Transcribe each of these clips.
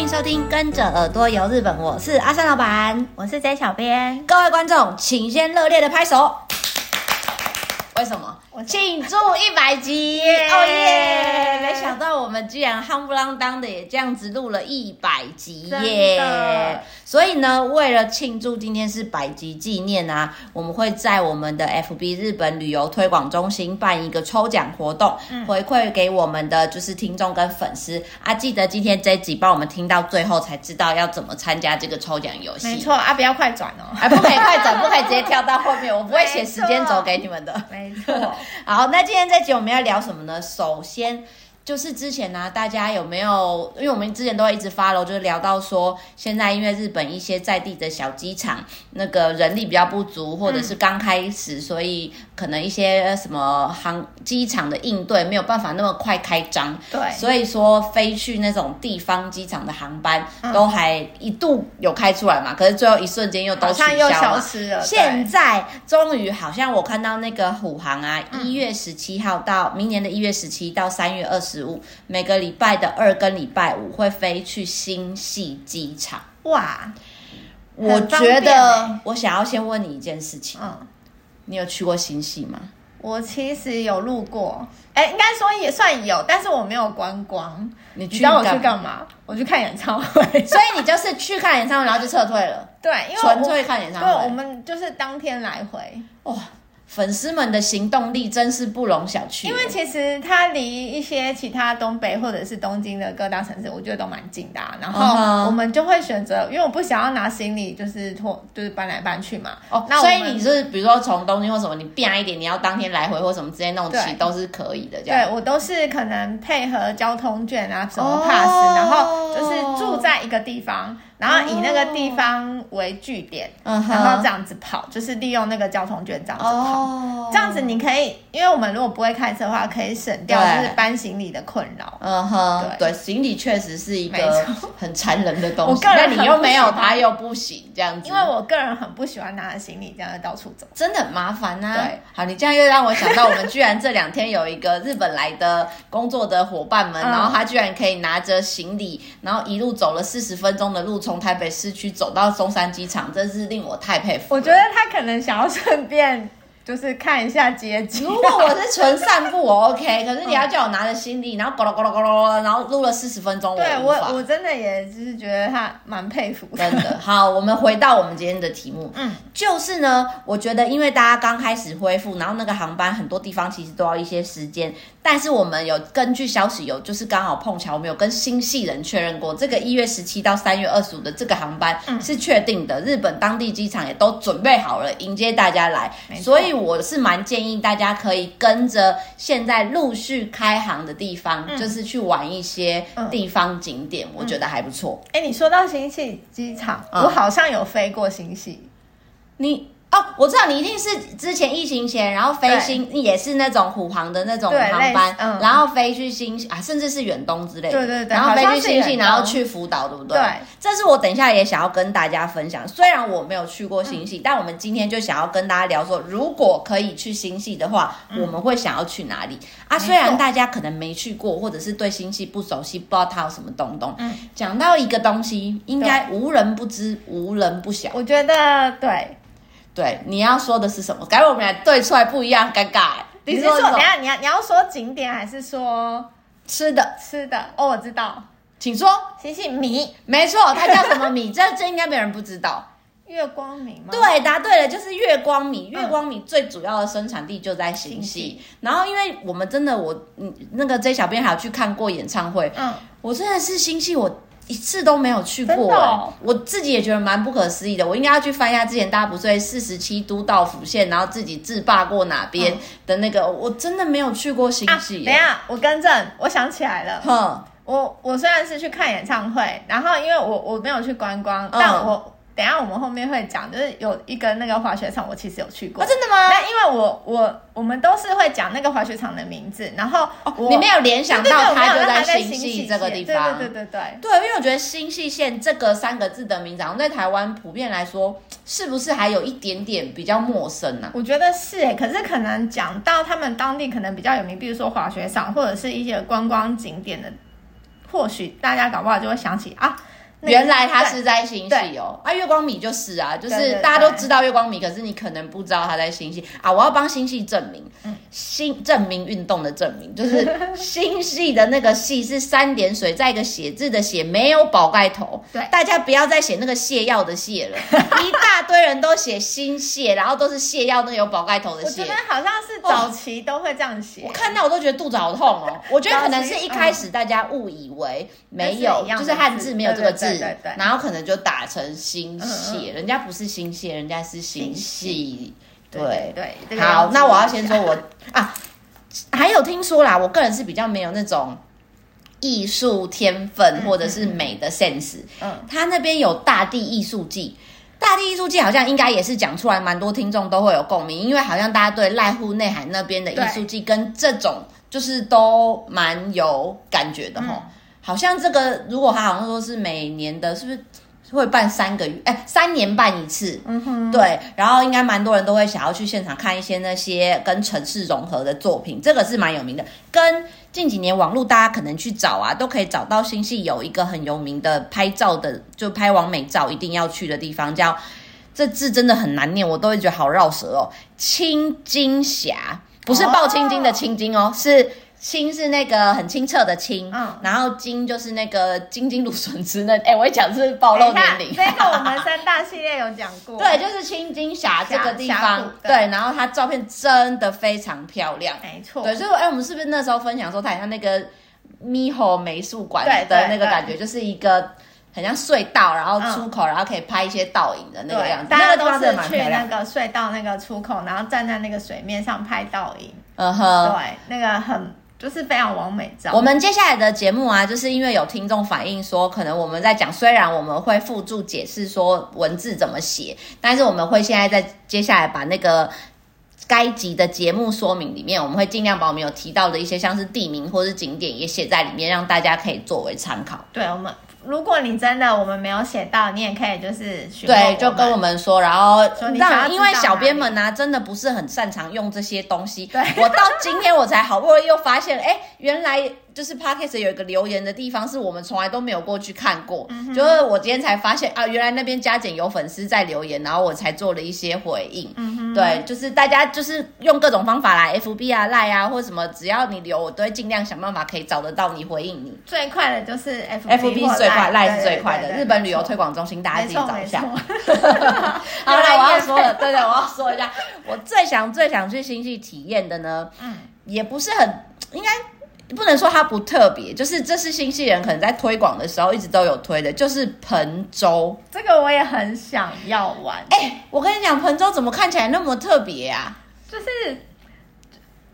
迎收听《跟着耳朵游日本》，我是阿三老板，我是 J 小编。各位观众，请先热烈的拍手。为什么？庆祝一百集！哦耶！没想到我们居然夯不啷当的也这样子录了一百集耶！所以呢，为了庆祝今天是百集纪念啊，我们会在我们的 FB 日本旅游推广中心办一个抽奖活动，嗯、回馈给我们的就是听众跟粉丝啊。记得今天这一集帮我们听到最后才知道要怎么参加这个抽奖游戏。没错啊，不要快转哦，还、啊、不可以快转，不可以直接跳到后面，我不会写时间轴给你们的。没错。好，那今天这集我们要聊什么呢？首先。就是之前呢、啊，大家有没有？因为我们之前都会一直 follow，就是聊到说，现在因为日本一些在地的小机场，那个人力比较不足，或者是刚开始，嗯、所以可能一些什么航机场的应对没有办法那么快开张。对，所以说飞去那种地方机场的航班都还一度有开出来嘛，可是最后一瞬间又都取消消失了。现在终于好像我看到那个虎航啊，一月十七号到明年的一月十七到三月二十五。每个礼拜的二跟礼拜五会飞去新系机场。哇，我觉得我想要先问你一件事情。嗯，你有去过新戏吗？我其实有路过，哎，应该说也算有，但是我没有观光。你知道我去干嘛？我去看演唱会。所以你就是去看演唱会，然后就撤退了。对，因为纯粹看演唱会。对，我们就是当天来回。哇。粉丝们的行动力真是不容小觑。因为其实它离一些其他东北或者是东京的各大城市，我觉得都蛮近的啊。然后我们就会选择，因为我不想要拿行李，就是拖，就是搬来搬去嘛。哦，那所以你是比如说从东京或什么，你变一点，你要当天来回或什么之类那种骑都是可以的。这样。对，我都是可能配合交通券啊，什么 pass，哦，然后就是住在一个地方。然后以那个地方为据点，oh. 然后这样子跑，就是利用那个交通券这样子跑，oh. 这样子你可以，因为我们如果不会开车的话，可以省掉就是搬行李的困扰。嗯哼，对，行李确实是一个很残忍的东西，那你又没有他又不行这样子。因为我个人很不喜欢拿着行李这样到处走，真的很麻烦啊。对，好，你这样又让我想到，我们居然这两天有一个日本来的工作的伙伴们，然后他居然可以拿着行李，然后一路走了四十分钟的路，从台北市区。走到松山机场，真是令我太佩服。我觉得他可能想要顺便。就是看一下街景。如果我是纯散步，我 OK。可是你要叫我拿着行李，然后咕噜咕噜咕噜，然后录了四十分钟，对我我真的也就是觉得他蛮佩服的。真的。好，我们回到我们今天的题目，嗯，就是呢，我觉得因为大家刚开始恢复，然后那个航班很多地方其实都要一些时间，但是我们有根据消息有，就是刚好碰巧我们有跟新系人确认过，这个一月十七到三月二十五的这个航班是确定的，日本当地机场也都准备好了迎接大家来，所以。我是蛮建议大家可以跟着现在陆续开航的地方，嗯、就是去玩一些地方景点，嗯、我觉得还不错。哎、欸，你说到新系机场，嗯、我好像有飞过新系，你。哦，我知道你一定是之前疫情前，然后飞新也是那种虎航的那种航班，嗯、然后飞去新啊，甚至是远东之类的，对对对，然后飞去新潟，然后去福岛，对不对？对，这是我等一下也想要跟大家分享。虽然我没有去过新系，嗯、但我们今天就想要跟大家聊说，如果可以去新系的话，嗯、我们会想要去哪里啊？虽然大家可能没去过，或者是对新系不熟悉，不知道它有什么东东。嗯，讲到一个东西，应该无人不知，无人不晓。我觉得对。对，你要说的是什么？改我们俩对出来不一样，尴尬。你是说，等下你要你要说景点还是说吃的？吃的哦，我知道，请说。星星米，没错，它叫什么米？这这应该没人不知道。月光米吗？对，答对了，就是月光米。月光米最主要的生产地就在新潟。嗯、然后，因为我们真的，我嗯，那个 J 小编还有去看过演唱会。嗯，我真的是新系，我。一次都没有去过，哦，我自己也觉得蛮不可思议的。我应该要去翻一下之前大家不是在四十七都道府县，然后自己自霸过哪边的那个，嗯、我真的没有去过新潟，啊。等一下，我更正，我想起来了。哼，我我虽然是去看演唱会，然后因为我我没有去观光，嗯、但我。等下，我们后面会讲，就是有一个那个滑雪场，我其实有去过。哦，真的吗？那因为我我我们都是会讲那个滑雪场的名字，然后你没有联想到它就在新系这个地方。对对对对对，因为我觉得新系县这个三个字的名字，在台湾普遍来说，是不是还有一点点比较陌生呢？啊？我觉得是诶，可是可能讲到他们当地可能比较有名，比如说滑雪场或者是一些观光景点的。或许大家搞不好就会想起啊。原来他是在星系哦，啊，月光米就是啊，就是大家都知道月光米，可是你可能不知道他在星系啊。我要帮星系证明，嗯，新证明运动的证明，就是 星系的那个系是三点水再一个写字的写，没有宝盖头。对，大家不要再写那个泻药的泻了，一大堆人都写星泻，然后都是泻药那个有宝盖头的泻。我觉得好像是早期都会这样写，我看到我都觉得肚子好痛哦。我觉得可能是一开始大家误以为没有，就是汉字没有这个字。对对对，然后可能就打成心血，人家不是心血，人家是心系。对对，好，那我要先说我啊，还有听说啦，我个人是比较没有那种艺术天分或者是美的 sense。嗯，他那边有大地艺术季，大地艺术季好像应该也是讲出来，蛮多听众都会有共鸣，因为好像大家对濑户内海那边的艺术季跟这种就是都蛮有感觉的吼。好像这个，如果他好像说是每年的，是不是会办三个月？哎，三年办一次。嗯哼，对。然后应该蛮多人都会想要去现场看一些那些跟城市融合的作品，这个是蛮有名的。跟近几年网络大家可能去找啊，都可以找到新系有一个很有名的拍照的，就拍完美照一定要去的地方，叫这字真的很难念，我都会觉得好绕舌哦。青金峡，不是抱青金的青筋哦，是。清是那个很清澈的清，嗯，然后金就是那个金金芦笋汁那，哎，我一讲是暴露年龄。这个我们三大系列有讲过。对，就是青金峡这个地方，对，然后它照片真的非常漂亮，没错。对，所以哎，我们是不是那时候分享说，它很像那个猕猴美术馆的那个感觉，就是一个很像隧道，然后出口，然后可以拍一些倒影的那个样子。大家都是去那个隧道那个出口，然后站在那个水面上拍倒影。嗯哼，对，那个很。就是非常完美照。我们接下来的节目啊，就是因为有听众反映说，可能我们在讲，虽然我们会附注解释说文字怎么写，但是我们会现在在接下来把那个该集的节目说明里面，我们会尽量把我们有提到的一些像是地名或是景点也写在里面，让大家可以作为参考。对，我们。如果你真的我们没有写到，你也可以就是对，就跟我们说，然后让因为小编们呢、啊、真的不是很擅长用这些东西。对，我到今天我才好不容易又发现，哎，原来。就是 Podcast 有一个留言的地方，是我们从来都没有过去看过。嗯、就是我今天才发现啊，原来那边加减有粉丝在留言，然后我才做了一些回应。嗯、对，就是大家就是用各种方法来 FB 啊、Line 啊或什么，只要你留，我都会尽量想办法可以找得到你回应你。最快的就是 FB, FB 是最快，Line 是最快的。日本旅游推广中心，大家自己找一下。好了，我要说了，对对，我要说一下，我最想最想去新潟体验的呢，嗯，也不是很应该。不能说它不特别，就是这是新西人可能在推广的时候一直都有推的，就是盆州。这个我也很想要玩。哎、欸，我跟你讲，盆州怎么看起来那么特别啊？就是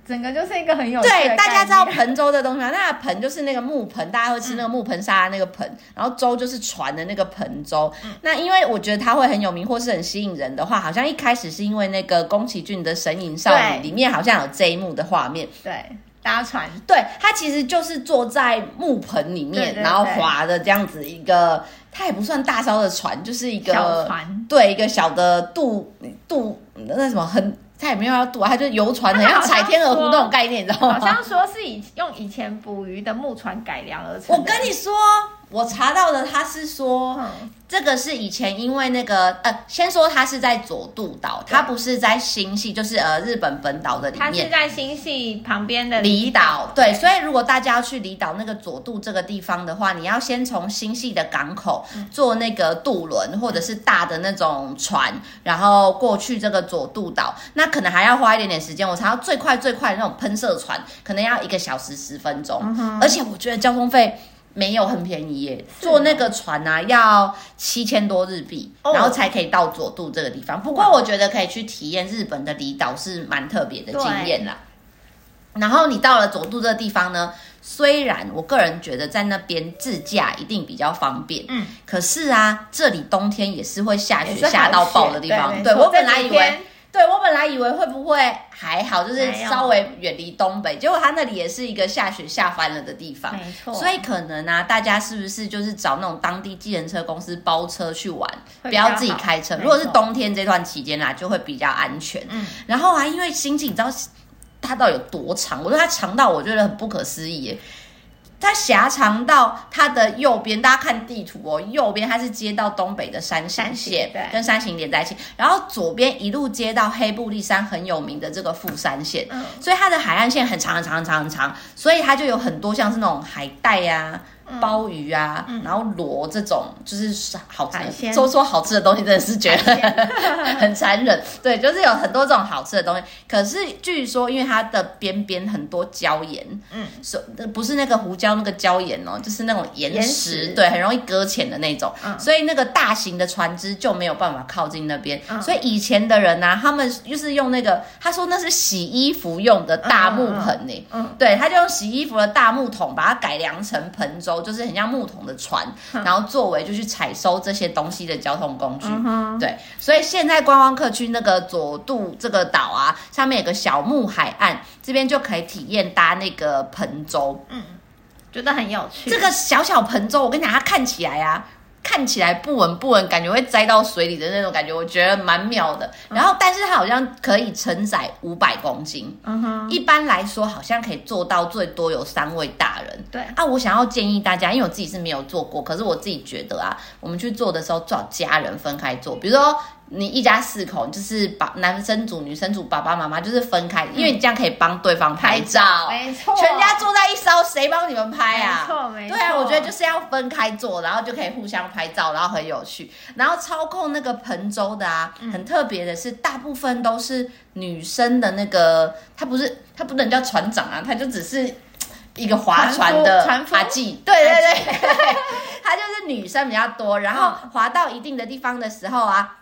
整个就是一个很有对，大家知道盆州的东西吗？那个盆就是那个木盆，大家会吃那个木盆沙拉那个盆，嗯、然后粥就是船的那个盆舟。嗯、那因为我觉得它会很有名或是很吸引人的话，好像一开始是因为那个宫崎骏的《神隐少女》里面好像有这一幕的画面。对。搭船，对，它其实就是坐在木盆里面，对对对，然后划的这样子一个，它也不算大艘的船，就是一个小船，对，一个小的渡渡那什么很。它也没有要渡啊，他就游船，很像踩天鹅湖那种概念，你知道吗？好像说是以用以前捕鱼的木船改良而成。我跟你说，我查到的他是说，嗯、这个是以前因为那个呃，先说他是在佐渡岛，他不是在新系，就是呃日本本岛的里面。他是在新系旁边的离岛。对，所以如果大家要去离岛那个佐渡这个地方的话，你要先从新系的港口坐那个渡轮或者是大的那种船，然后过去这个佐渡岛。那可能还要花一点点时间，我查到最快最快的那种喷射船，可能要一个小时十分钟，嗯、而且我觉得交通费没有很便宜耶，坐那个船呢、啊、要七千多日币，哦、然后才可以到佐渡这个地方。不过我觉得可以去体验日本的离岛是蛮特别的经验啦。然后你到了佐渡这个地方呢，虽然我个人觉得在那边自驾一定比较方便，嗯，可是啊，这里冬天也是会下雪下到爆的地方。对，我本来以为。对，我本来以为会不会还好，就是稍微远离东北，结果它那里也是一个下雪下翻了的地方，没错。所以可能啊，大家是不是就是找那种当地计程车公司包车去玩，不要自己开车？如果是冬天这段期间啊，就会比较安全。嗯，然后啊，因为新潟你知道它到底有多长？我觉得它长到我觉得很不可思议耶。它狭长到它的右边，大家看地图哦，右边它是接到东北的山形线，对，跟山形连在一起，然后左边一路接到黑布利山很有名的这个富山线，嗯，所以它的海岸线很长很长很长很长，所以它就有很多像是那种海带呀、啊。鲍鱼啊，嗯、然后螺这种就是好吃的，说说好吃的东西真的是觉得 很残忍。对，就是有很多这种好吃的东西。可是据说，因为它的边边很多椒盐，嗯，所不是那个胡椒那个椒盐哦，就是那种岩石，对，很容易搁浅的那种。嗯、所以那个大型的船只就没有办法靠近那边。嗯、所以以前的人呢、啊，他们就是用那个，他说那是洗衣服用的大木盆呢。嗯，对，他就用洗衣服的大木桶把它改良成盆舟。就是很像木桶的船，然后作为就去采收这些东西的交通工具。嗯、对，所以现在观光客去那个佐渡这个岛啊，上面有个小木海岸，这边就可以体验搭那个盆舟。嗯，觉得很有趣。这个小小盆舟，我跟你讲，它看起来啊。看起来不稳不稳，感觉会栽到水里的那种感觉，我觉得蛮妙的。然后，但是它好像可以承载五百公斤。嗯哼，一般来说好像可以做到最多有三位大人。对啊，我想要建议大家，因为我自己是没有做过，可是我自己觉得啊，我们去做的时候最好家人分开做，比如说。你一家四口就是把男生组、女生组、爸爸妈妈就是分开，因为你这样可以帮对方拍照。没错，全家坐在一艘，谁帮你们拍啊？没错，没错。对啊，我觉得就是要分开坐，然后就可以互相拍照，然后很有趣。然后操控那个盆舟的啊，很特别的是，大部分都是女生的那个，他不是他不能叫船长啊，他就只是一个划船的阿季。对对对，他 就是女生比较多，然后划到一定的地方的时候啊。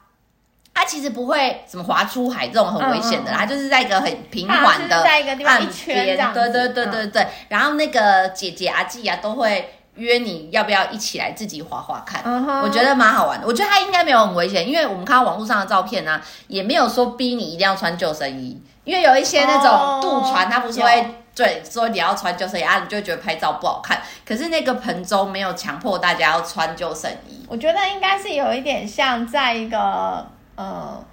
它其实不会什么滑出海这种很危险的，它就是在一个很平缓的岸边，对对对对对。然后那个姐姐阿季啊，都会约你要不要一起来自己滑滑看，我觉得蛮好玩的。我觉得它应该没有很危险，因为我们看到网络上的照片呢，也没有说逼你一定要穿救生衣，因为有一些那种渡船，它不是会对说你要穿救生衣啊，你就会觉得拍照不好看。可是那个盆舟没有强迫大家要穿救生衣，我觉得应该是有一点像在一个。呃，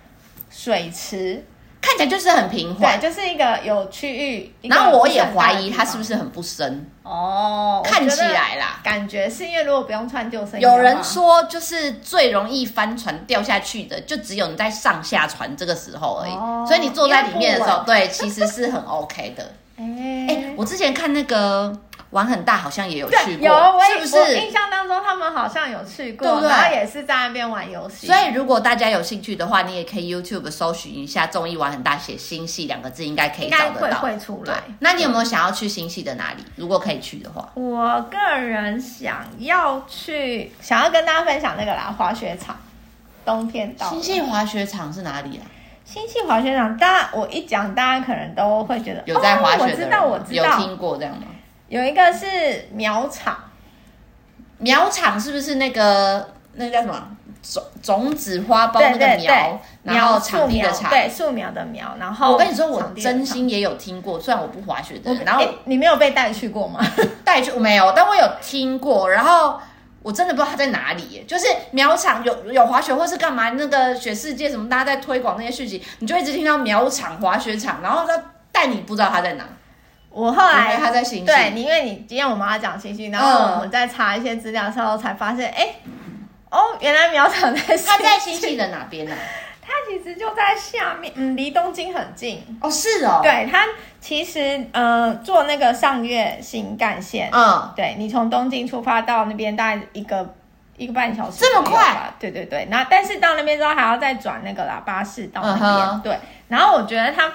水池看起来就是很平缓，对，就是一个有区域。然后我也怀疑它是不是很不深哦，看起来啦，感觉是因为如果不用穿救生衣，有人说就是最容易翻船掉下去的，就只有你在上下船这个时候而已。哦，所以你坐在里面的时候，对，其实是很 OK 的。哎哎，我之前看那个。玩很大，好像也有去过，有，我是不是？我印象当中他们好像有去过，对不对？然后也是在那边玩游戏。所以如果大家有兴趣的话，你也可以 YouTube 搜寻一下“综艺玩很大”，写“星系”两个字，应该可以找得到。会会出来。那你有没有想要去星系的哪里？如果可以去的话，我个人想要去，想要跟大家分享那个啦，滑雪场。冬天到。星系滑雪场是哪里啊？星系滑雪场，大家我一讲，大家可能都会觉得有在滑雪的我知道，我知道，有听过这样吗？有一个是苗场，苗场是不是那个那个叫什么种种子花苞那个苗？对对对，然后场地的场，对树苗的苗。然后我跟你说，我真心也有听过，虽然我不滑雪的人。然后你没有被带去过吗？带去我没有，但我有听过。然后我真的不知道它在哪里耶，就是苗场有有滑雪或是干嘛？那个雪世界什么，大家在推广那些讯息，你就一直听到苗场滑雪场，然后他但你不知道它在哪。我后来他在新潟，对，你因为你今天我妈讲新潟，然后我们在查一些资料的时候才发现，哎、嗯，哦，原来苗场在 新它在新潟的哪边呢、啊？它其实就在下面，嗯，离东京很近。哦，是哦。对，它其实呃，坐那个上月新干线，嗯，对，你从东京出发到那边大概一个一个半小时，这么快？对对对。那但是到那边之后还要再转那个啦巴士到那边，嗯、对。然后我觉得它。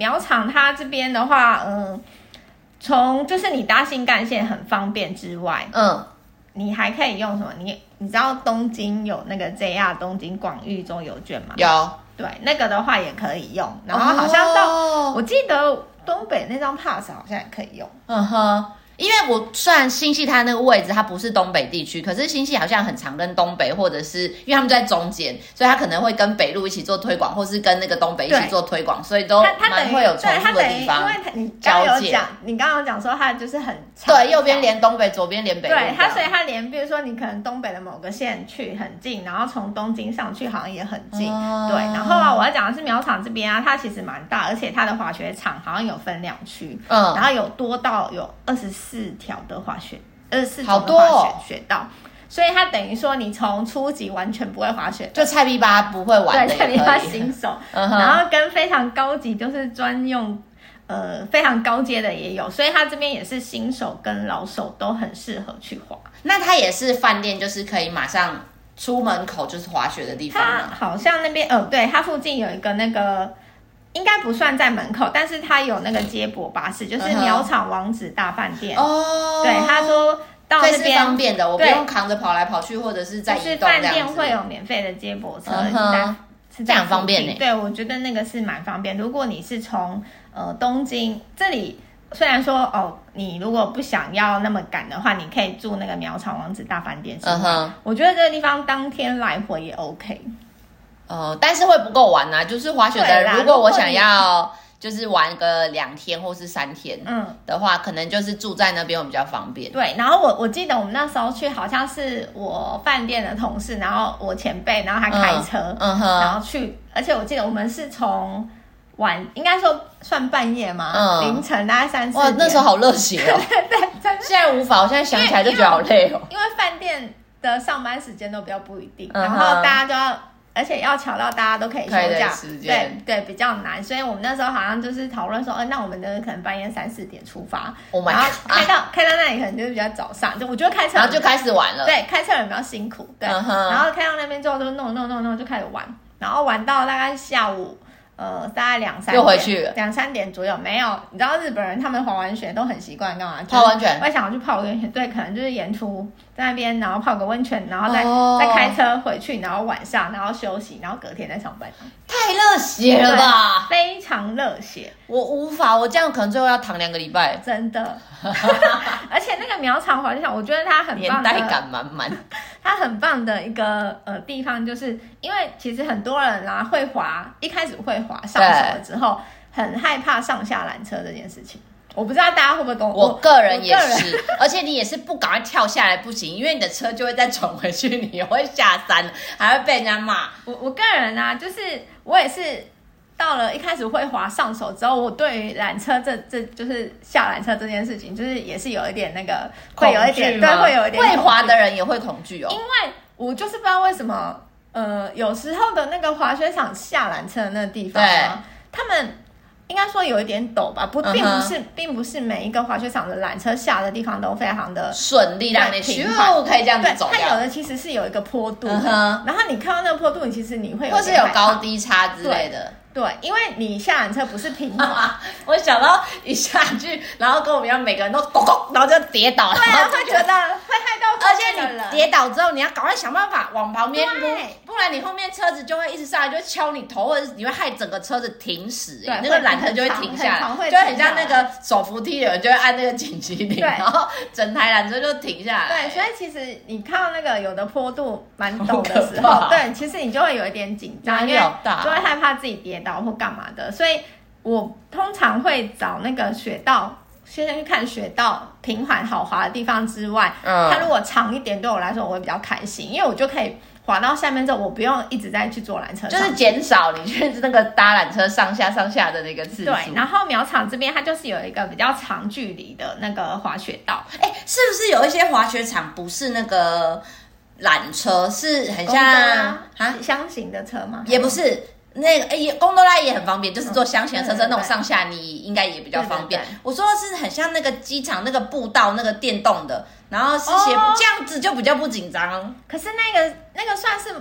苗场它这边的话，嗯，从就是你搭新干线很方便之外，嗯，你还可以用什么？你你知道东京有那个 JR 东京广域周游券吗？有，对，那个的话也可以用。然后好像到，哦、我记得东北那张 pass 好像也可以用。嗯哼。因为我算新系，它那个位置它不是东北地区，可是新系好像很常跟东北，或者是因为他们在中间，所以他可能会跟北路一起做推广，或是跟那个东北一起做推广，所以都蛮会有重复的地方。因为你刚刚有讲，你刚刚讲说它就是很长对，右边连东北，左边连北。对，它所以它连，比如说你可能东北的某个县去很近，然后从东京上去好像也很近。嗯、对，然后啊，我要讲的是苗场这边啊，它其实蛮大，而且它的滑雪场好像有分两区，嗯，然后有多到有二十四。四条的滑雪，二十四种的滑雪雪道。所以它等于说，你从初级完全不会滑雪，就菜逼吧不会玩的，对，菜逼吧新手，然后跟非常高级，就是专用，呃，非常高阶的也有。所以它这边也是新手跟老手都很适合去滑。那它也是饭店，就是可以马上出门口就是滑雪的地方。它好像那边，呃，对，它附近有一个那个，应该不算在门口，但是它有那个接驳巴士，就是苗场王子大饭店。哦，对，他说。到那边方便的，我不用扛着跑来跑去，或者是在就是饭店会有免费的接驳车，是这样方便呢。对，我觉得那个是蛮方便。如果你是从呃东京这里，虽然说哦，你如果不想要那么赶的话，你可以住那个苗场王子大饭店。嗯哼，我觉得这个地方当天来回也 OK。呃，但是会不够玩啊，就是滑雪的人，如果我想要。就是玩个两天或是三天，嗯，的话，可能就是住在那边会比较方便。对，然后我我记得我们那时候去，好像是我饭店的同事，然后我前辈，然后他开车，嗯，嗯哼，然后去，而且我记得我们是从晚，应该说算半夜嘛，嗯，凌晨大概三四点。哇，那时候好热血哦！对 对，真的。现在无法，我现在想起来就觉得好累哦。因为饭店的上班时间都比较不一定，然后大家就要。而且要巧到大家都可以休假，对对，比较难。所以我们那时候好像就是讨论说，呃，那我们的可能半夜三四点出发，oh、然后开到、啊、开到那里可能就是比较早上，就我觉得开车然后就开始玩了。对，开车人比较辛苦，对。Uh huh. 然后开到那边之后就弄弄弄弄就开始玩，然后玩到大概下午。呃，大概两三点，又回去两三点左右，没有。你知道日本人他们滑完雪都很习惯干嘛？泡温泉。我想要去泡个温泉，对，可能就是沿途在那边，然后泡个温泉，然后再、oh. 再开车回去，然后晚上然后休息，然后隔天再上班。太热血了吧！非常热血，我无法，我这样可能最后要躺两个礼拜。真的，而且那个苗场滑雪场，我觉得它很棒，年代感满满。它很棒的一个呃地方，就是因为其实很多人啊会滑，一开始会滑上手了之后，很害怕上下缆车这件事情。我不知道大家会不会懂我，我个人也是，而且你也是不赶快跳下来不行，因为你的车就会再转回去，你会下山，还会被人家骂。我我个人呢、啊，就是我也是。到了一开始会滑上手之后，我对于缆车这这就是下缆车这件事情，就是也是有一点那个会有一点对，会有一点会滑的人也会恐惧哦。因为我就是不知道为什么，呃，有时候的那个滑雪场下缆车的那个地方啊，他们应该说有一点陡吧，不，并不是，并不是每一个滑雪场的缆车下的地方都非常的顺利，让你平缓可以这样子走。它有的其实是有一个坡度的，嗯、哼。然后你看到那个坡度，你其实你会有或是有高低差之类的。对，因为你下缆车不是平滑，我想到一下去，然后跟我们一样，每个人都咚咚，然后就跌倒，对啊，会觉得会害到，而且你跌倒之后，你要赶快想办法往旁边撸，不然你后面车子就会一直上来，就会敲你头，或者你会害整个车子停驶，那个缆车就会停下来，就很像那个手扶梯的人就会按那个紧急铃，然后整台缆车就停下来。对，所以其实你看到那个有的坡度蛮陡的时候，对，其实你就会有一点紧张，因为就会害怕自己跌倒。或干嘛的，所以我通常会找那个雪道，先去看雪道平缓好滑的地方之外，嗯，它如果长一点，对我来说我会比较开心，因为我就可以滑到下面之后，我不用一直在去坐缆车，就是减少你去那个搭缆车上下上下的那个次数。对，然后苗场这边它就是有一个比较长距离的那个滑雪道，哎，是不是有一些滑雪场不是那个缆车，是很像啊箱型的车吗？也不是。那个哎，也贡多拉也很方便，就是坐厢型的车车那种上下，你应该也比较方便。我说的是很像那个机场那个步道那个电动的，然后是斜坡，这样子就比较不紧张。可是那个那个算是。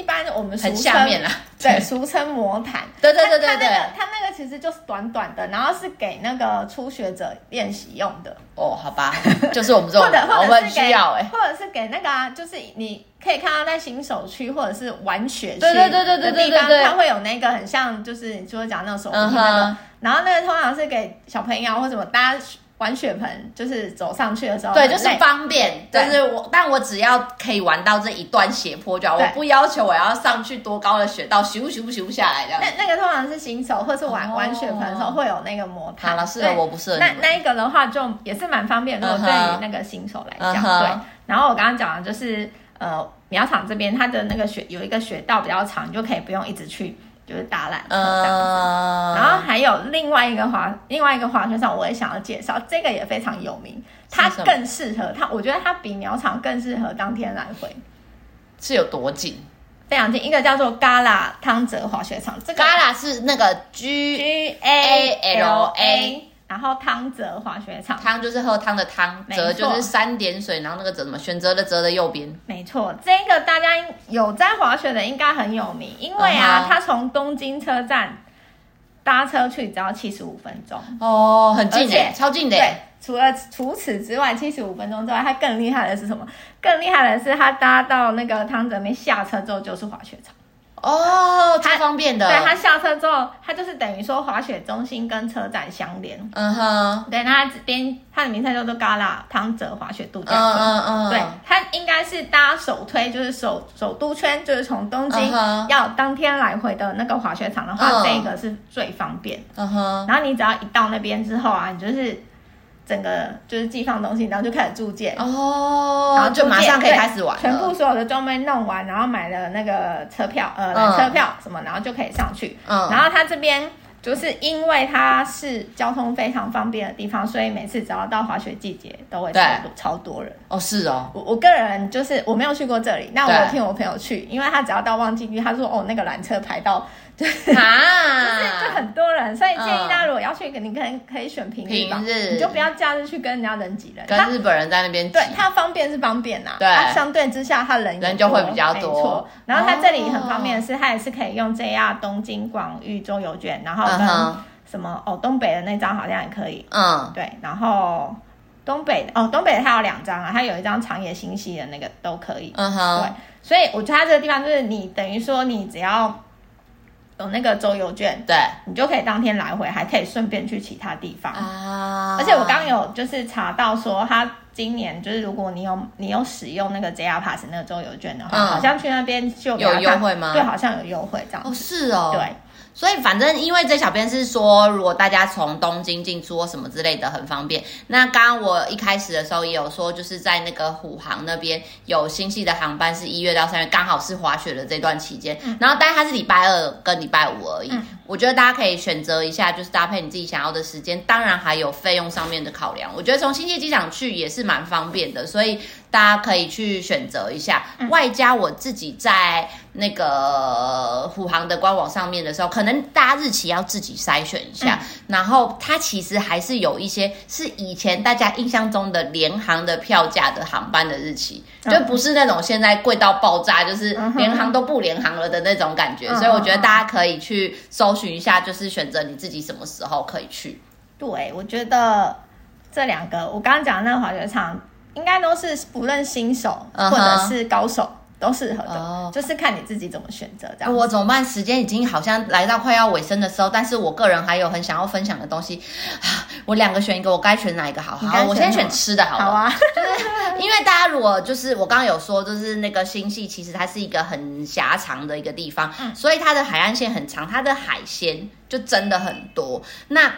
一般我们很下面啦，对，俗称魔毯。对对对对对，它那个其实就是短短的，然后是给那个初学者练习用的。哦，好吧，就是我们这种，我们需要哎，或者是给那个啊，就是你可以看到在新手区或者是玩雪区，对对对对对对对，它会有那个很像，就是你说讲那种手机那个，然后那个通常是给小朋友或什么大家。玩雪盆就是走上去的时候，对，就是方便，就是我，但我只要可以玩到这一段斜坡就好，我不要求我要上去多高的雪道，咻咻咻下来这样。那那个通常是新手或是玩玩雪盆的时候会有那个魔毯。好了，是，我不是。那那一个的话就也是蛮方便如果，对于那个新手来讲，对。然后我刚刚讲的就是呃苗场这边它的那个雪有一个雪道比较长，你就可以不用一直去。就是打篮球这样然后还有另外一个滑另外一个滑雪场，我也想要介绍，这个也非常有名，它更适合它，我觉得它比鸟场更适合当天来回。是有多近？非常近，一个叫做 Gala 汤泽滑雪场，这个 Gala 是那个 G G A L A，然后汤泽滑雪场，汤就是喝汤的汤，泽就是三点水，然后那个泽什么？选择的泽的右边。没错，这个大家有在滑雪的应该很有名，因为啊，它从东京车站搭车去只要七十五分钟哦，很近诶，超近的。对，除了除此之外，七十五分钟之外，他更厉害的是什么？更厉害的是，他搭到那个汤泽没下车之后就是滑雪场哦，太方便的。对，他下车之后，他就是等于说滑雪中心跟车站相连。嗯哼，对，那他这边他的名称叫做 Gala 汤泽滑雪度假村。嗯嗯，对，他应该是搭首推，就是首首都圈，就是从东京要当天来回的那个滑雪场的话，这个是最方便。嗯哼，然后你只要一到那边之后啊，你就是。整个就是寄放东西，然后就开始租借哦，然后就马上可以开始玩，全部所有的装备弄完，然后买了那个车票，呃，缆、车票什么，然后就可以上去。嗯，然后他这边就是因为它是交通非常方便的地方，所以每次只要到滑雪季节都会超多超多人。哦，是哦，我我个人就是我没有去过这里，那我有听我朋友去，因为他只要到旺季季，他说哦那个缆车排到。啊，就是就很多人，所以建议大家如果要去，你可能可以选平日，平日。你就不要假日去跟人家人挤人。跟日本人在那边挤，对，它方便是方便呐，对，相对之下它人人就会比较多。然后它这里很方便的是，它也是可以用 JR 东京广域周游券，然后跟什么哦东北的那张好像也可以，嗯，对，然后东北哦东北的它有两张啊，它有一张长野新潟的那个都可以，嗯哼，对，所以我觉得它这个地方就是你等于说你只要。有那个周游券，对，你就可以当天来回，还可以顺便去其他地方啊。而且我刚刚有就是查到说，他今年就是如果你有你有使用那个 JR Pass 那个周游券的话，嗯、好像去那边就有优惠吗？对，好像有优惠这样。哦，是哦，对。所以反正，因为这小编是说，如果大家从东京进出或什么之类的很方便。那刚刚我一开始的时候也有说，就是在那个虎航那边有新系的航班，是一月到三月，刚好是滑雪的这段期间。嗯、然后，但它是礼拜二跟礼拜五而已。嗯、我觉得大家可以选择一下，就是搭配你自己想要的时间。当然还有费用上面的考量。我觉得从新界机场去也是蛮方便的，所以大家可以去选择一下。嗯、外加我自己在。那个虎航的官网上面的时候，可能大家日期要自己筛选一下。嗯、然后它其实还是有一些是以前大家印象中的联航的票价的航班的日期，嗯、就不是那种现在贵到爆炸，就是联航都不联航了的那种感觉。嗯、所以我觉得大家可以去搜寻一下，就是选择你自己什么时候可以去。对，我觉得这两个我刚刚讲的那个滑雪场，应该都是不论新手或者是高手。嗯都适合的，哦、就是看你自己怎么选择这样。我怎么办？时间已经好像来到快要尾声的时候，但是我个人还有很想要分享的东西。我两个选一个，我该选哪一个好？好，我先选吃的好了。好啊，就是因为大家如果就是我刚刚有说，就是那个星系其实它是一个很狭长的一个地方，嗯、所以它的海岸线很长，它的海鲜就真的很多。那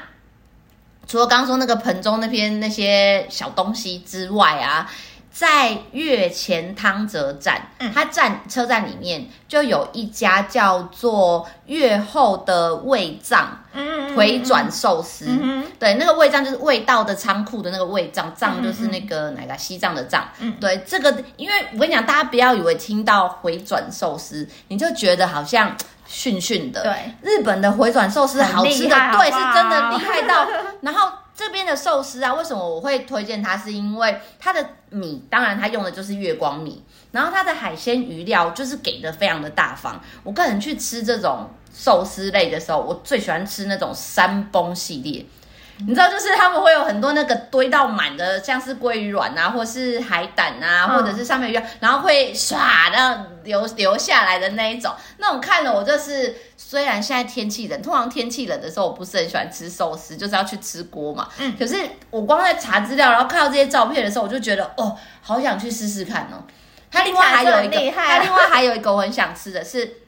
除了刚刚说那个盆中那边那些小东西之外啊。在月前汤泽站，嗯、它站车站里面就有一家叫做月后的味藏，嗯，回转寿司，嗯、对，那个味藏就是味道的仓库的那个味藏，藏就是那个哪个西藏的藏，嗯，对，这个因为我跟你讲，大家不要以为听到回转寿司，你就觉得好像逊逊的，对，日本的回转寿司好吃的，对，是真的厉害到，然后。这边的寿司啊，为什么我会推荐它？是因为它的米，当然它用的就是月光米，然后它的海鲜鱼料就是给的非常的大方。我个人去吃这种寿司类的时候，我最喜欢吃那种山崩系列。你知道，就是他们会有很多那个堆到满的，像是鲑鱼卵啊，或是海胆啊，或者是上面鱼，然后会唰的流流下来的那一种，那种看了我就是，虽然现在天气冷，通常天气冷的时候我不是很喜欢吃寿司，就是要去吃锅嘛。嗯。可是我光在查资料，然后看到这些照片的时候，我就觉得哦，好想去试试看哦。它另外还有一个，它另外还有一个我很想吃的是。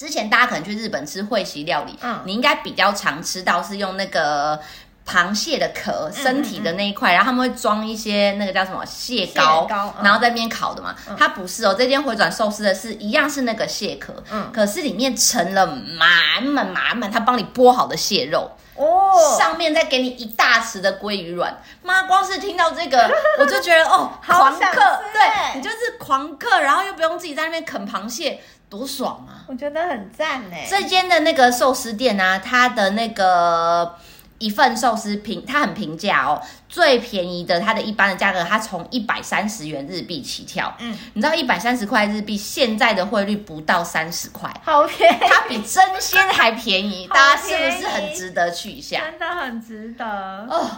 之前大家可能去日本吃会席料理，嗯，你应该比较常吃到是用那个螃蟹的壳，身体的那一块，然后他们会装一些那个叫什么蟹膏，蟹膏嗯、然后在那边烤的嘛。它不是哦，这间回转寿司的是一样是那个蟹壳，嗯，可是里面盛了满满满满，他帮你剥好的蟹肉。哦，上面再给你一大匙的鲑鱼卵，妈，光是听到这个 我就觉得哦，狂客，对，你就是狂客，然后又不用自己在那边啃螃蟹，多爽啊！我觉得很赞呢。这间的那个寿司店啊，它的那个。一份寿司平，它很平价哦，最便宜的，它的一般的价格，它从一百三十元日币起跳。嗯，你知道一百三十块日币现在的汇率不到三十块，好便宜，它比真鲜还 便宜，大家是不是很值得去一下？真的很值得哦。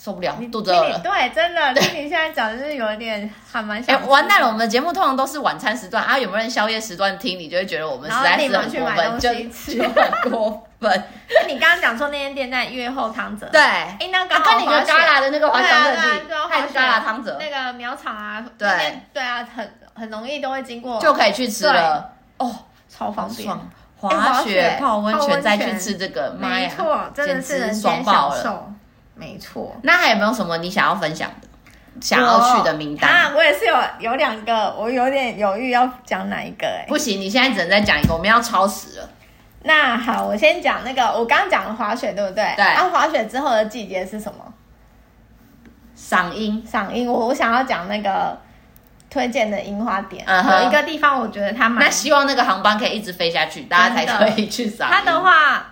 受不了，肚子饿了。对，真的，听你现在讲就是有一点 还蛮想。哎，完蛋了！我们的节目通常都是晚餐时段啊，有没有人宵夜时段听？你就会觉得我们实在是很过分，就就很过分。你刚刚讲说那间店在越后汤泽，对，哎，那个跟你的嘎啦的那个滑翔乐地，还是嘎啦汤泽那个苗场啊，对对啊，很很容易都会经过，就可以去吃了。哦，超方便，滑雪、泡温泉再去吃这个，妈呀，简直爽爆了。没错，那还有没有什么你想要分享的、想要去的名单？啊，我也是有有两个，我有点犹豫要讲哪一个哎、欸。不行，你现在只能再讲一个，我们要超时了。那好，我先讲那个，我刚刚讲的滑雪，对不对？对。然后滑雪之后的季节是什么？赏樱，赏樱。我我想要讲那个推荐的樱花点，uh huh、有一个地方，我觉得它蛮……那希望那个航班可以一直飞下去，大家才可以去赏。它的话，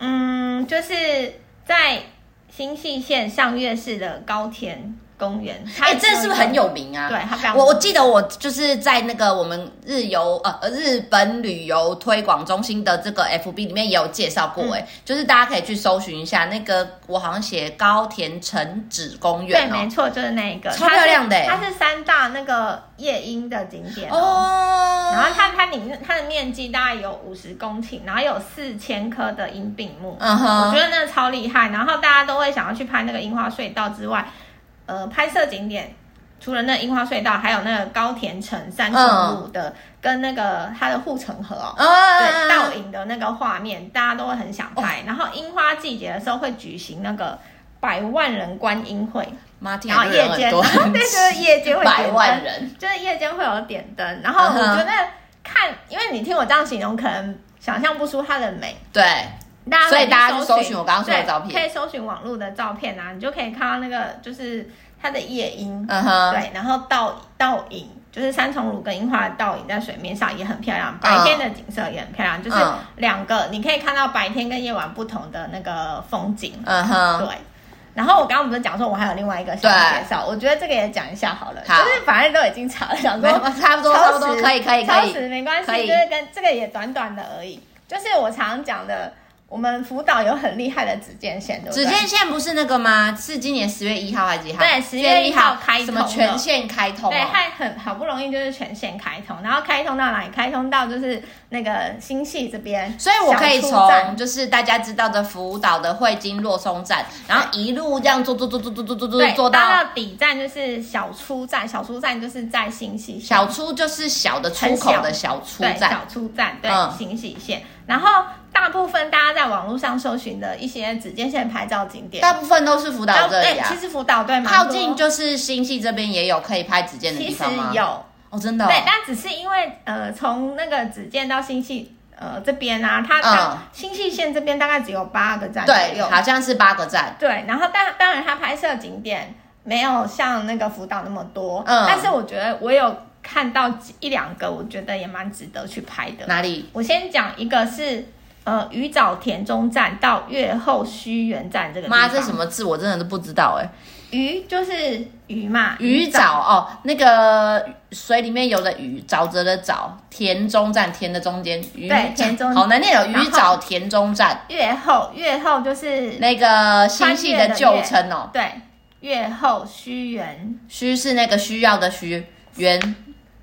嗯，就是在。新潟县上越市的高田公园，哎，这是不是很有名啊？对，它非常。我我记得我就是在那个我们日游呃日本旅游推广中心的这个 FB 里面也有介绍过，哎、嗯，就是大家可以去搜寻一下那个，我好像写高田城址公园、哦，对，没错，就是那个，超漂亮的，它是三大那个夜莺的景点哦。哦然后它它里面它的面积大概有五十公顷，然后有四千棵的樱并木，嗯哼，我觉得那个超厉害。然后大家都会想要去拍那个樱花隧道之外。呃，拍摄景点除了那樱花隧道，还有那个高田城三重路的，嗯、跟那个它的护城河哦，嗯、对，倒影的那个画面，大家都会很想拍。哦、然后樱花季节的时候会举行那个百万人观音会，妈，然后夜间，对，就是夜间会 百万人，就是夜间会有点灯。然后我觉得看，因为你听我这样形容，可能想象不出它的美，对。所以大家去搜寻我刚刚说的照片，可以搜寻网络的照片啊，你就可以看到那个就是它的夜莺，嗯哼，对，然后倒倒影，就是三重乳跟樱花的倒影在水面上也很漂亮，白天的景色也很漂亮，就是两个你可以看到白天跟夜晚不同的那个风景，嗯哼，对。然后我刚刚不是讲说我还有另外一个小介绍，我觉得这个也讲一下好了，就是反正都已经查了，想说差不多差不多可以可以可以，超时没关系，就是跟这个也短短的而已，就是我常讲的。我们福岛有很厉害的指间线，对不对？指间线不是那个吗？是今年十月一号还是几号？对，十月一号开通，什么全线开通？对，还很好不容易就是全线开通，然后开通到哪里？开通到就是那个新系这边，所以我可以从就是大家知道的福岛的汇金洛松站，然后一路这样坐坐坐坐坐坐坐坐坐到底站，就是小出站。小出站就是在新系，小出就是小的出口的小出站，小出站对，新系线，然后。大部分大家在网络上搜寻的一些指间线拍照景点，大部分都是福岛这里啊。其实福岛对吗，靠近就是新系这边也有可以拍指间的地方吗？其实有哦，真的。对，但只是因为呃，从那个指间到新系呃这边啊，它到新系线这边大概只有八个站，对，好像是八个站。对，然后但当然它拍摄景点没有像那个福岛那么多，嗯，但是我觉得我有看到一两个，我觉得也蛮值得去拍的。哪里？我先讲一个是。呃，鱼沼田中站到越后须原站这个地方，妈，这什么字？我真的都不知道哎。鱼就是鱼嘛，鱼沼哦，那个水里面游的鱼，沼泽的沼，田中站田的中间，鱼对，田中好难念哦，鱼沼田中站。越后越后就是那个星系的旧称哦，对，越后须原，须是那个需要的须，原。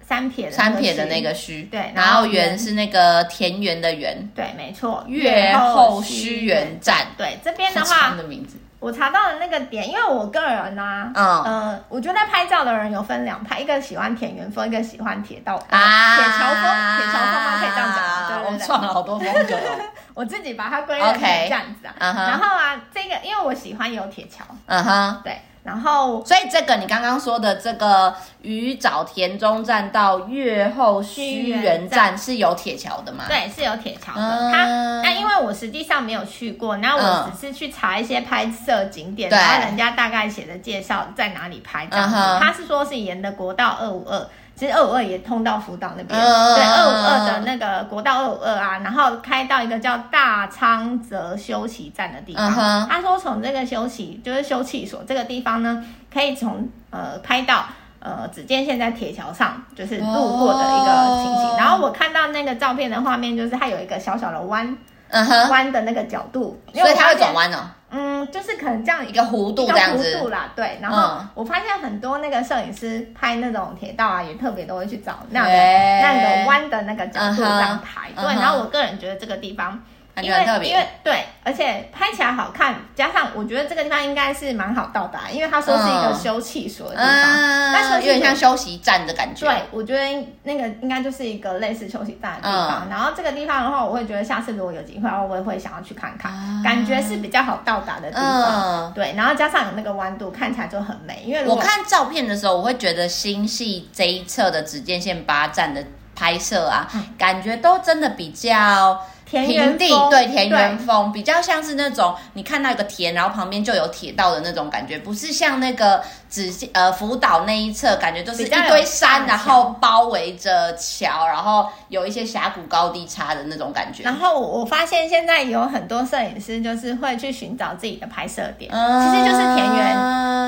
三撇的三撇的那个须，对，然后圆是那个田园的园，对，没错。月后须园站，对，这边的话，的名字，我查到的那个点，因为我个人呢、啊，嗯、呃，我觉得拍照的人有分两派，一个喜欢田园风，一个喜欢铁道啊，铁桥风，铁桥风吗？可以这样讲吗？对对对，我们创了好多风格哦。我自己把它归类成这样子啊。Okay, uh huh、然后啊，这个因为我喜欢有铁桥，嗯哼，对。然后，所以这个你刚刚说的这个鱼沼田中站到越后须原站是有铁桥的吗？对，是有铁桥的。嗯、它那因为我实际上没有去过，然后我只是去查一些拍摄景点，嗯、然后人家大概写的介绍在哪里拍这样子。嗯、他是说是沿的国道二五二。其实二五二也通到福岛那边，嗯、对，二五二的那个国道二五二啊，然后开到一个叫大昌泽休息站的地方。嗯、他说从这个休息就是休憩所这个地方呢，可以从呃拍到呃只见现在铁桥上就是路过的一个情形。哦、然后我看到那个照片的画面，就是它有一个小小的弯，弯的那个角度，所以它会转弯哦。嗯，就是可能这样一个弧度这样子，弧度啦，对。然后我发现很多那个摄影师拍那种铁道啊，也特别都会去找那样的那个弯的那个角度这样拍。对，然后我个人觉得这个地方。因为因为对，而且拍起来好看，加上我觉得这个地方应该是蛮好到达，因为他说是一个休憩所的地方，但是有点像休息站的感觉。对，我觉得那个应该就是一个类似休息站的地方。然后这个地方的话，我会觉得下次如果有机会，我也会想要去看看，感觉是比较好到达的地方。对，然后加上有那个弯度，看起来就很美。因为我看照片的时候，我会觉得新系这一侧的只见线八站的拍摄啊，感觉都真的比较。平地对田园风比较像是那种你看到一个田，然后旁边就有铁道的那种感觉，不是像那个只呃福岛那一侧，感觉就是一堆山，然后包围着桥，然后有一些峡谷高低差的那种感觉。然后我发现现在有很多摄影师就是会去寻找自己的拍摄点，嗯、其实就是田园。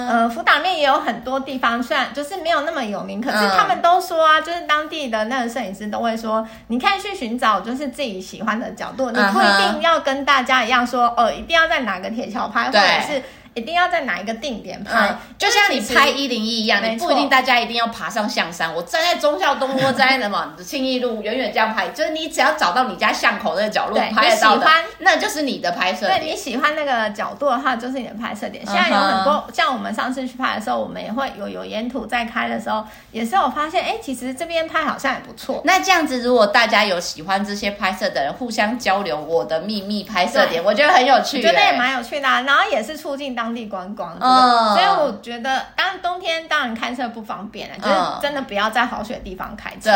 呃，福岛面也有很多地方，虽然就是没有那么有名，可是他们都说啊，就是当地的那个摄影师都会说，你可以去寻找就是自己喜欢的。角度，你不一定要跟大家一样说，哦、呃，一定要在哪个铁桥拍，或者是。一定要在哪一个定点拍，嗯、就像你拍一零一一样，你不一定大家一定要爬上象山。我站在忠孝东路，站在什么 庆义路，远远这样拍，就是你只要找到你家巷口那个角落拍得到的，那就是你的拍摄点。对，你喜欢那个角度的话，就是你的拍摄点。现在有很多，像我们上次去拍的时候，我们也会有有沿途在开的时候，也是有发现，哎，其实这边拍好像也不错。那这样子，如果大家有喜欢这些拍摄的人，互相交流我的秘密拍摄点，我觉得很有趣，觉得也蛮有趣的，然后也是促进当地观光，所以我觉得，当冬天当然开车不方便了，就是真的不要在好雪地方开车。对，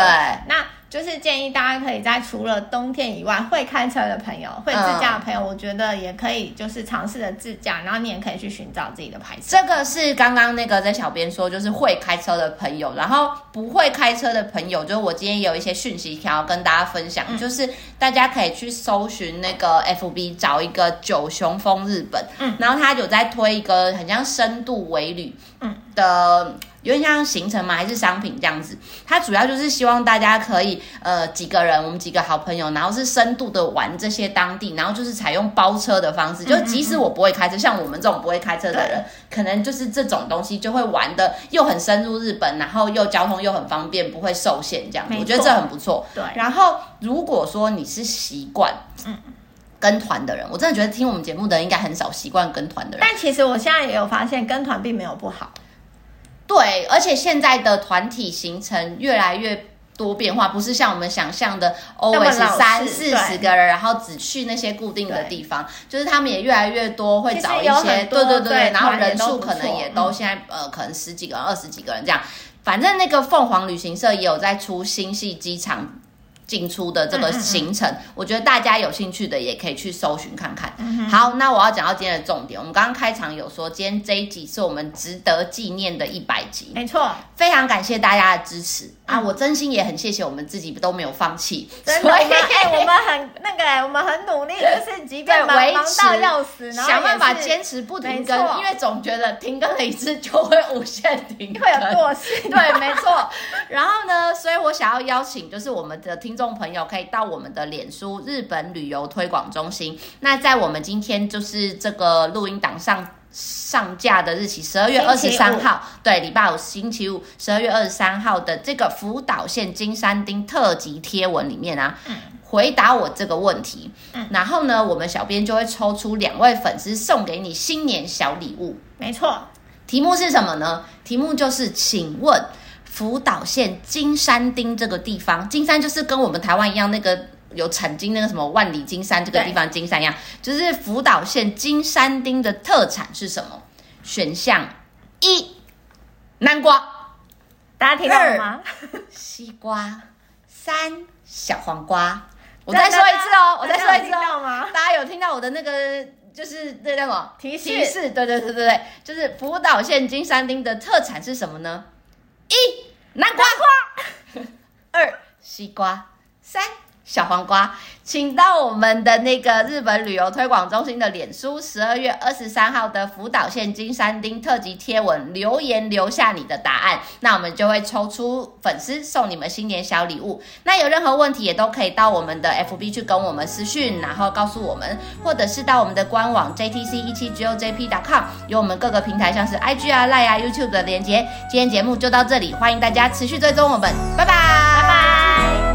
那。就是建议大家可以在除了冬天以外，会开车的朋友、会自驾的朋友，我觉得也可以就是尝试着自驾，然后你也可以去寻找自己的牌子。这个是刚刚那个在小编说，就是会开车的朋友，然后不会开车的朋友，就是我今天有一些讯息想要跟大家分享，嗯、就是大家可以去搜寻那个 FB 找一个九雄风日本，嗯，然后他有在推一个很像深度微旅，嗯的。有点像行程嘛？还是商品这样子？它主要就是希望大家可以呃几个人，我们几个好朋友，然后是深度的玩这些当地，然后就是采用包车的方式，就即使我不会开车，像我们这种不会开车的人，可能就是这种东西就会玩的又很深入日本，然后又交通又很方便，不会受限这样子。我觉得这很不错。对。然后如果说你是习惯嗯跟团的人，我真的觉得听我们节目的人应该很少习惯跟团的人。但其实我现在也有发现，跟团并没有不好。对，而且现在的团体行程越来越多变化，不是像我们想象的 always 三四十个人，然后只去那些固定的地方，就是他们也越来越多会找一些，对对对，对然后人数可能也都现在、嗯、呃，可能十几个人、二十几个人这样。反正那个凤凰旅行社也有在出新系机场进出的这个行程，嗯嗯嗯，我觉得大家有兴趣的也可以去搜寻看看。嗯、好，那我要讲到今天的重点。我们刚刚开场有说，今天这一集是我们值得纪念的一百集，没错，非常感谢大家的支持。啊，我真心也很谢谢我们自己都没有放弃，真的，哎，我们很 那个，我们很努力，就是即便忙到要死，然后想办法坚持不停更，因为总觉得停更了一次就会无限停更，会有惰性，对，没错。然后呢，所以我想要邀请，就是我们的听众朋友可以到我们的脸书日本旅游推广中心。那在我们今天就是这个录音档上。上架的日期，十二月二十三号，对，礼拜五星期五，十二月二十三号的这个福岛县金山町特辑贴文里面啊，嗯、回答我这个问题，嗯、然后呢，我们小编就会抽出两位粉丝送给你新年小礼物，没错，题目是什么呢？题目就是，请问福岛县金山町这个地方，金山就是跟我们台湾一样那个。有产金那个什么万里金山这个地方金山一样，就是福岛县金山町的特产是什么？选项一南瓜，大家听到了吗？西瓜，三小黄瓜。我再说一次哦，我再说一次哦。大家有听到我的那个就是那叫什么提示？提示，对对对对对，就是福岛县金山町的特产是什么呢？一南瓜。二西瓜，三。小黄瓜，请到我们的那个日本旅游推广中心的脸书，十二月二十三号的福岛县金山町特辑贴文留言留下你的答案，那我们就会抽出粉丝送你们新年小礼物。那有任何问题也都可以到我们的 FB 去跟我们私讯，然后告诉我们，或者是到我们的官网 JTC 一七 GOJP.com，有我们各个平台像是 IG 啊、Line 啊、YouTube 的连接。今天节目就到这里，欢迎大家持续追踪我们，拜拜，拜拜。